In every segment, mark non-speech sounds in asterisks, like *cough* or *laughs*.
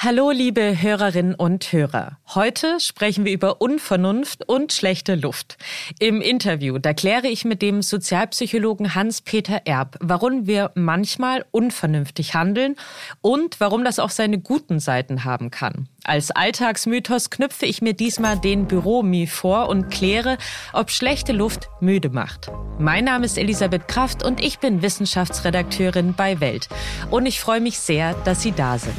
Hallo, liebe Hörerinnen und Hörer. Heute sprechen wir über Unvernunft und schlechte Luft. Im Interview, da kläre ich mit dem Sozialpsychologen Hans-Peter Erb, warum wir manchmal unvernünftig handeln und warum das auch seine guten Seiten haben kann. Als Alltagsmythos knüpfe ich mir diesmal den Büromie vor und kläre, ob schlechte Luft müde macht. Mein Name ist Elisabeth Kraft und ich bin Wissenschaftsredakteurin bei Welt. Und ich freue mich sehr, dass Sie da sind.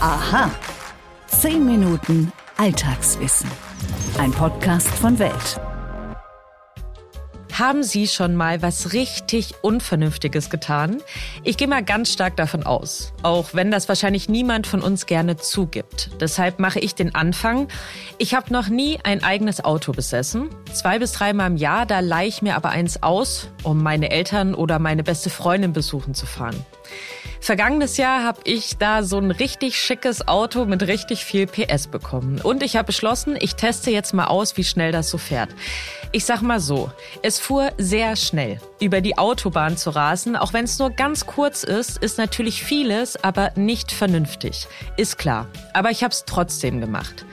Aha. Zehn Minuten Alltagswissen. Ein Podcast von Welt. Haben Sie schon mal was richtig Unvernünftiges getan? Ich gehe mal ganz stark davon aus, auch wenn das wahrscheinlich niemand von uns gerne zugibt. Deshalb mache ich den Anfang. Ich habe noch nie ein eigenes Auto besessen. Zwei bis dreimal im Jahr, da leihe ich mir aber eins aus, um meine Eltern oder meine beste Freundin besuchen zu fahren. Vergangenes Jahr habe ich da so ein richtig schickes Auto mit richtig viel PS bekommen. Und ich habe beschlossen, ich teste jetzt mal aus, wie schnell das so fährt. Ich sag mal so, es fuhr sehr schnell. Über die Autobahn zu rasen, auch wenn es nur ganz kurz ist, ist natürlich vieles, aber nicht vernünftig. Ist klar. Aber ich habe es trotzdem gemacht.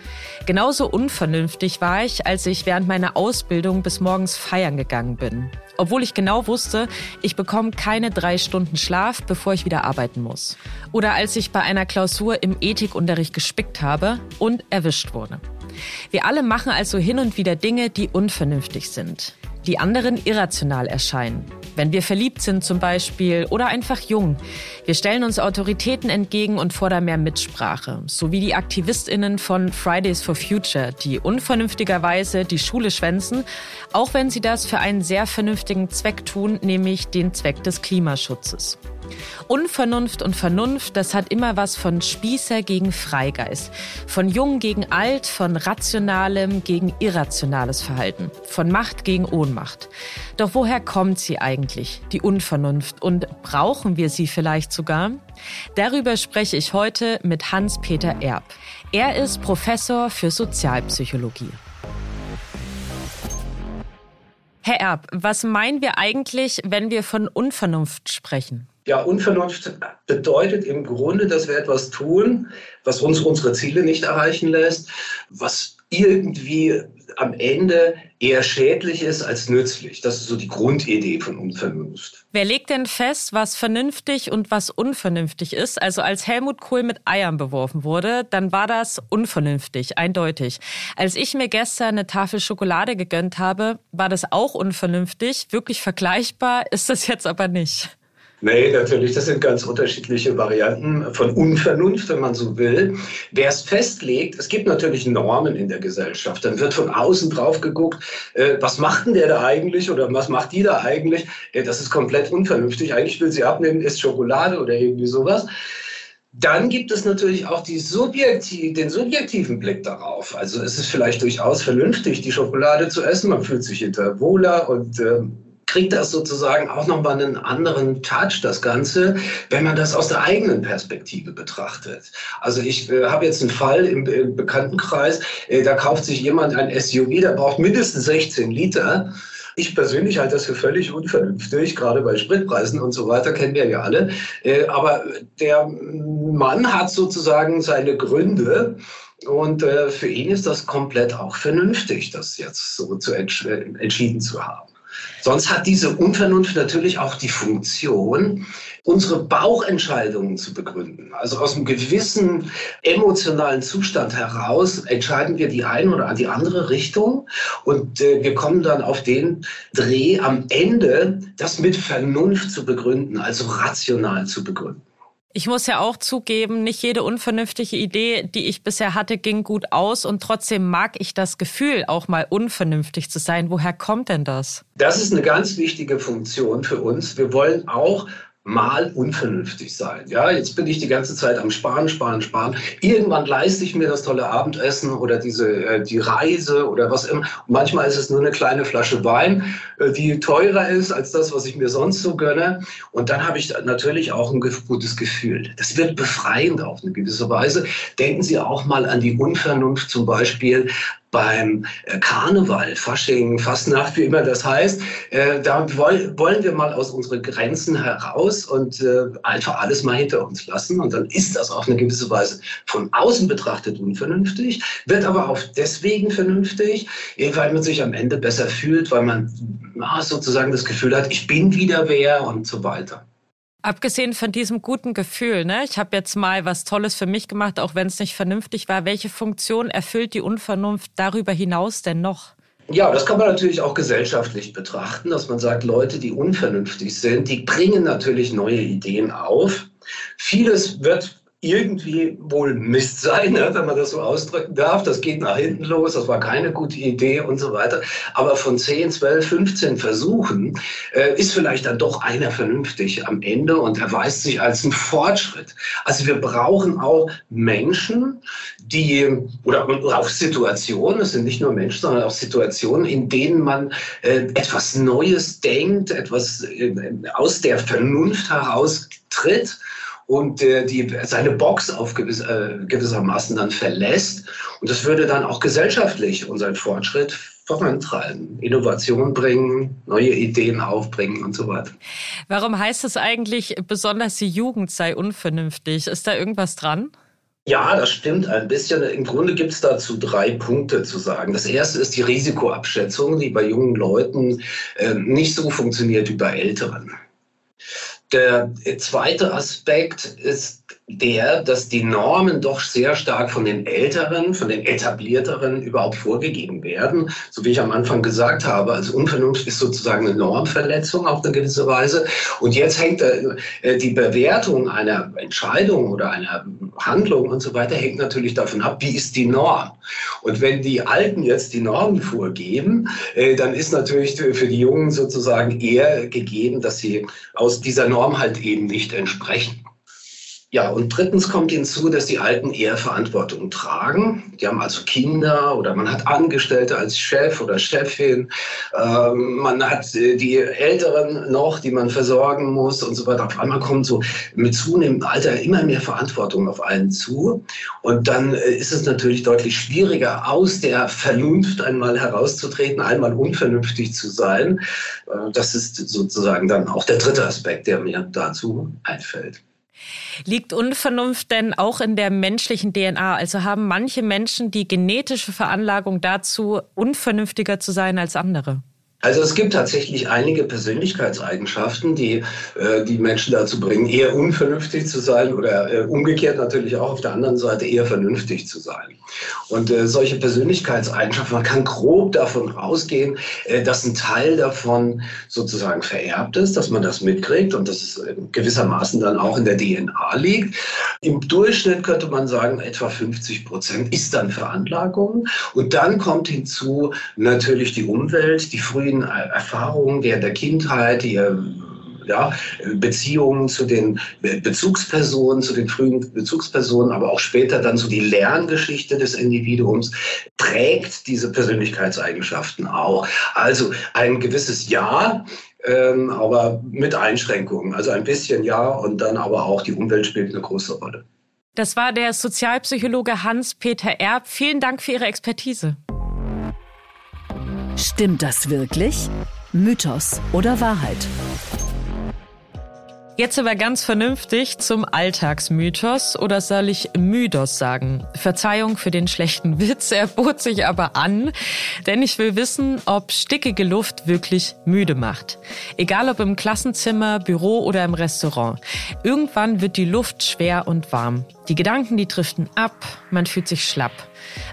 Genauso unvernünftig war ich, als ich während meiner Ausbildung bis morgens feiern gegangen bin. Obwohl ich genau wusste, ich bekomme keine drei Stunden Schlaf, bevor ich wieder arbeiten muss. Oder als ich bei einer Klausur im Ethikunterricht gespickt habe und erwischt wurde. Wir alle machen also hin und wieder Dinge, die unvernünftig sind, die anderen irrational erscheinen. Wenn wir verliebt sind zum Beispiel oder einfach jung. Wir stellen uns Autoritäten entgegen und fordern mehr Mitsprache. So wie die AktivistInnen von Fridays for Future, die unvernünftigerweise die Schule schwänzen, auch wenn sie das für einen sehr vernünftigen Zweck tun, nämlich den Zweck des Klimaschutzes. Unvernunft und Vernunft, das hat immer was von Spießer gegen Freigeist, von Jung gegen Alt, von rationalem gegen irrationales Verhalten, von Macht gegen Ohnmacht. Doch woher kommt sie eigentlich, die Unvernunft, und brauchen wir sie vielleicht sogar? Darüber spreche ich heute mit Hans-Peter Erb. Er ist Professor für Sozialpsychologie. Herr Erb, was meinen wir eigentlich, wenn wir von Unvernunft sprechen? Ja, Unvernunft bedeutet im Grunde, dass wir etwas tun, was uns unsere Ziele nicht erreichen lässt, was irgendwie am Ende eher schädlich ist als nützlich. Das ist so die Grundidee von Unvernunft. Wer legt denn fest, was vernünftig und was unvernünftig ist? Also als Helmut Kohl mit Eiern beworfen wurde, dann war das unvernünftig, eindeutig. Als ich mir gestern eine Tafel Schokolade gegönnt habe, war das auch unvernünftig. Wirklich vergleichbar ist das jetzt aber nicht. Nee, natürlich, das sind ganz unterschiedliche Varianten von Unvernunft, wenn man so will. Wer es festlegt, es gibt natürlich Normen in der Gesellschaft. Dann wird von außen drauf geguckt, äh, was macht denn der da eigentlich oder was macht die da eigentlich? Äh, das ist komplett unvernünftig. Eigentlich will sie abnehmen, isst Schokolade oder irgendwie sowas. Dann gibt es natürlich auch subjektiv, den subjektiven Blick darauf. Also es ist vielleicht durchaus vernünftig, die Schokolade zu essen. Man fühlt sich hinterher wohler und äh, kriegt das sozusagen auch nochmal einen anderen Touch, das Ganze, wenn man das aus der eigenen Perspektive betrachtet. Also ich äh, habe jetzt einen Fall im, im Bekanntenkreis, äh, da kauft sich jemand ein SUV, der braucht mindestens 16 Liter. Ich persönlich halte das für völlig unvernünftig, gerade bei Spritpreisen und so weiter, kennen wir ja alle. Äh, aber der Mann hat sozusagen seine Gründe. Und äh, für ihn ist das komplett auch vernünftig, das jetzt so zu entsch entschieden zu haben. Sonst hat diese Unvernunft natürlich auch die Funktion, unsere Bauchentscheidungen zu begründen. Also aus einem gewissen emotionalen Zustand heraus entscheiden wir die eine oder die andere Richtung und äh, wir kommen dann auf den Dreh am Ende, das mit Vernunft zu begründen, also rational zu begründen. Ich muss ja auch zugeben, nicht jede unvernünftige Idee, die ich bisher hatte, ging gut aus und trotzdem mag ich das Gefühl, auch mal unvernünftig zu sein. Woher kommt denn das? Das ist eine ganz wichtige Funktion für uns. Wir wollen auch mal unvernünftig sein. Ja, jetzt bin ich die ganze Zeit am Sparen, Sparen, Sparen. Irgendwann leiste ich mir das tolle Abendessen oder diese äh, die Reise oder was immer. Und manchmal ist es nur eine kleine Flasche Wein, äh, die teurer ist als das, was ich mir sonst so gönne. Und dann habe ich natürlich auch ein gutes Gefühl. Das wird befreiend auf eine gewisse Weise. Denken Sie auch mal an die Unvernunft zum Beispiel beim äh, Karneval, Fasching, Fastnacht, wie immer das heißt. Äh, da wollen wir mal aus unseren Grenzen heraus und äh, einfach alles mal hinter uns lassen. Und dann ist das auf eine gewisse Weise von außen betrachtet unvernünftig, wird aber auch deswegen vernünftig, weil man sich am Ende besser fühlt, weil man sozusagen das Gefühl hat, ich bin wieder wer und so weiter. Abgesehen von diesem guten Gefühl, ne? ich habe jetzt mal was Tolles für mich gemacht, auch wenn es nicht vernünftig war. Welche Funktion erfüllt die Unvernunft darüber hinaus denn noch? Ja, das kann man natürlich auch gesellschaftlich betrachten, dass man sagt, Leute, die unvernünftig sind, die bringen natürlich neue Ideen auf. Vieles wird irgendwie wohl Mist sein, ne, wenn man das so ausdrücken darf. Das geht nach hinten los, das war keine gute Idee und so weiter. Aber von 10, 12, 15 Versuchen äh, ist vielleicht dann doch einer vernünftig am Ende und erweist sich als ein Fortschritt. Also wir brauchen auch Menschen, die, oder, auch Situationen, es sind nicht nur Menschen, sondern auch Situationen, in denen man äh, etwas Neues denkt, etwas äh, aus der Vernunft heraus tritt und äh, die, seine Box auf gewiss, äh, gewissermaßen dann verlässt. Und das würde dann auch gesellschaftlich unseren Fortschritt vorantreiben, Innovation bringen, neue Ideen aufbringen und so weiter. Warum heißt es eigentlich, besonders die Jugend sei unvernünftig? Ist da irgendwas dran? Ja, das stimmt ein bisschen. Im Grunde gibt es dazu drei Punkte zu sagen. Das erste ist die Risikoabschätzung, die bei jungen Leuten äh, nicht so funktioniert wie bei älteren. Der zweite Aspekt ist der, dass die Normen doch sehr stark von den Älteren, von den Etablierteren überhaupt vorgegeben werden. So wie ich am Anfang gesagt habe, also Unvernunft ist sozusagen eine Normverletzung auf eine gewisse Weise. Und jetzt hängt äh, die Bewertung einer Entscheidung oder einer Handlung und so weiter hängt natürlich davon ab, wie ist die Norm. Und wenn die Alten jetzt die Normen vorgeben, äh, dann ist natürlich für die Jungen sozusagen eher gegeben, dass sie aus dieser Norm halt eben nicht entsprechen. Ja, und drittens kommt hinzu, dass die Alten eher Verantwortung tragen. Die haben also Kinder oder man hat Angestellte als Chef oder Chefin. Ähm, man hat äh, die Älteren noch, die man versorgen muss und so weiter. Auf einmal kommt so mit zunehmendem Alter immer mehr Verantwortung auf einen zu. Und dann äh, ist es natürlich deutlich schwieriger, aus der Vernunft einmal herauszutreten, einmal unvernünftig zu sein. Äh, das ist sozusagen dann auch der dritte Aspekt, der mir dazu einfällt. Liegt Unvernunft denn auch in der menschlichen DNA? Also haben manche Menschen die genetische Veranlagung dazu, unvernünftiger zu sein als andere? Also es gibt tatsächlich einige Persönlichkeitseigenschaften, die äh, die Menschen dazu bringen, eher unvernünftig zu sein oder äh, umgekehrt natürlich auch auf der anderen Seite eher vernünftig zu sein. Und äh, solche Persönlichkeitseigenschaften, man kann grob davon ausgehen, äh, dass ein Teil davon sozusagen vererbt ist, dass man das mitkriegt und dass es gewissermaßen dann auch in der DNA liegt. Im Durchschnitt könnte man sagen, etwa 50 Prozent ist dann Veranlagung. Und dann kommt hinzu natürlich die Umwelt, die frühen vielen Erfahrungen während der Kindheit, die ja, Beziehungen zu den Bezugspersonen, zu den frühen Bezugspersonen, aber auch später dann so die Lerngeschichte des Individuums prägt diese Persönlichkeitseigenschaften auch. Also ein gewisses Ja, ähm, aber mit Einschränkungen. Also ein bisschen Ja und dann aber auch die Umwelt spielt eine große Rolle. Das war der Sozialpsychologe Hans-Peter Erb. Vielen Dank für Ihre Expertise. Stimmt das wirklich? Mythos oder Wahrheit? Jetzt aber ganz vernünftig zum Alltagsmythos oder soll ich Mythos sagen? Verzeihung für den schlechten *laughs* Witz, er bot sich aber an, denn ich will wissen, ob stickige Luft wirklich müde macht. Egal ob im Klassenzimmer, Büro oder im Restaurant. Irgendwann wird die Luft schwer und warm. Die Gedanken, die driften ab, man fühlt sich schlapp.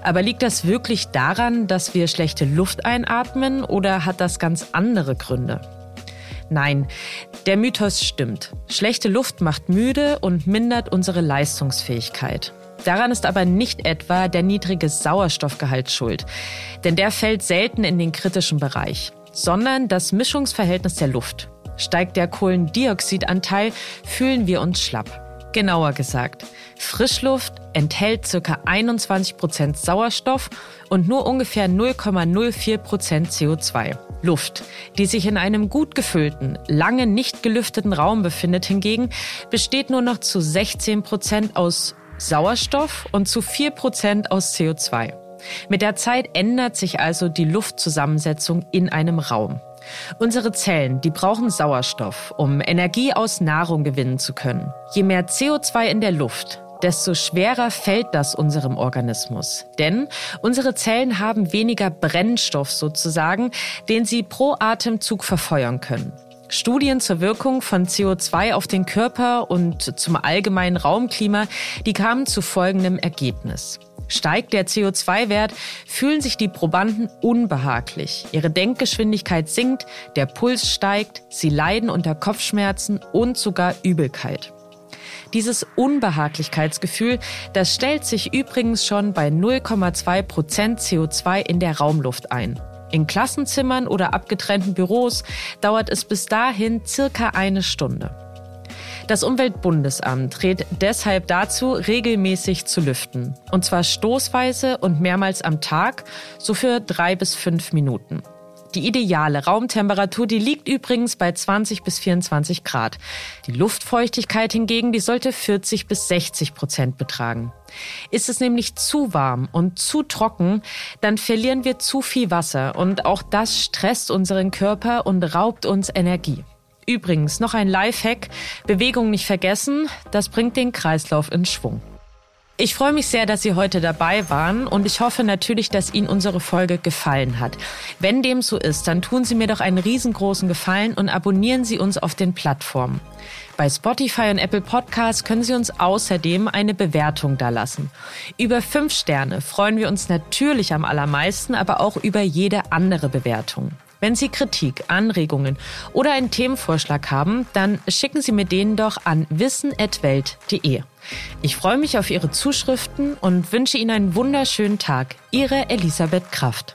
Aber liegt das wirklich daran, dass wir schlechte Luft einatmen oder hat das ganz andere Gründe? Nein, der Mythos stimmt. Schlechte Luft macht müde und mindert unsere Leistungsfähigkeit. Daran ist aber nicht etwa der niedrige Sauerstoffgehalt schuld, denn der fällt selten in den kritischen Bereich, sondern das Mischungsverhältnis der Luft. Steigt der Kohlendioxidanteil, fühlen wir uns schlapp. Genauer gesagt, Frischluft enthält ca. 21% Sauerstoff und nur ungefähr 0,04% CO2. Luft, die sich in einem gut gefüllten, lange nicht gelüfteten Raum befindet hingegen, besteht nur noch zu 16% aus Sauerstoff und zu 4% aus CO2. Mit der Zeit ändert sich also die Luftzusammensetzung in einem Raum. Unsere Zellen, die brauchen Sauerstoff, um Energie aus Nahrung gewinnen zu können. Je mehr CO2 in der Luft, desto schwerer fällt das unserem Organismus. Denn unsere Zellen haben weniger Brennstoff sozusagen, den sie pro Atemzug verfeuern können. Studien zur Wirkung von CO2 auf den Körper und zum allgemeinen Raumklima, die kamen zu folgendem Ergebnis. Steigt der CO2-Wert, fühlen sich die Probanden unbehaglich. Ihre Denkgeschwindigkeit sinkt, der Puls steigt, sie leiden unter Kopfschmerzen und sogar Übelkeit. Dieses Unbehaglichkeitsgefühl, das stellt sich übrigens schon bei 0,2 Prozent CO2 in der Raumluft ein. In Klassenzimmern oder abgetrennten Büros dauert es bis dahin circa eine Stunde. Das Umweltbundesamt rät deshalb dazu, regelmäßig zu lüften. Und zwar stoßweise und mehrmals am Tag, so für drei bis fünf Minuten. Die ideale Raumtemperatur, die liegt übrigens bei 20 bis 24 Grad. Die Luftfeuchtigkeit hingegen, die sollte 40 bis 60 Prozent betragen. Ist es nämlich zu warm und zu trocken, dann verlieren wir zu viel Wasser und auch das stresst unseren Körper und raubt uns Energie. Übrigens noch ein Lifehack, Bewegung nicht vergessen, das bringt den Kreislauf in Schwung. Ich freue mich sehr, dass Sie heute dabei waren und ich hoffe natürlich, dass Ihnen unsere Folge gefallen hat. Wenn dem so ist, dann tun Sie mir doch einen riesengroßen Gefallen und abonnieren Sie uns auf den Plattformen. Bei Spotify und Apple Podcasts können Sie uns außerdem eine Bewertung dalassen. Über fünf Sterne freuen wir uns natürlich am allermeisten, aber auch über jede andere Bewertung. Wenn Sie Kritik, Anregungen oder einen Themenvorschlag haben, dann schicken Sie mir den doch an wissen.welt.de. Ich freue mich auf Ihre Zuschriften und wünsche Ihnen einen wunderschönen Tag. Ihre Elisabeth Kraft.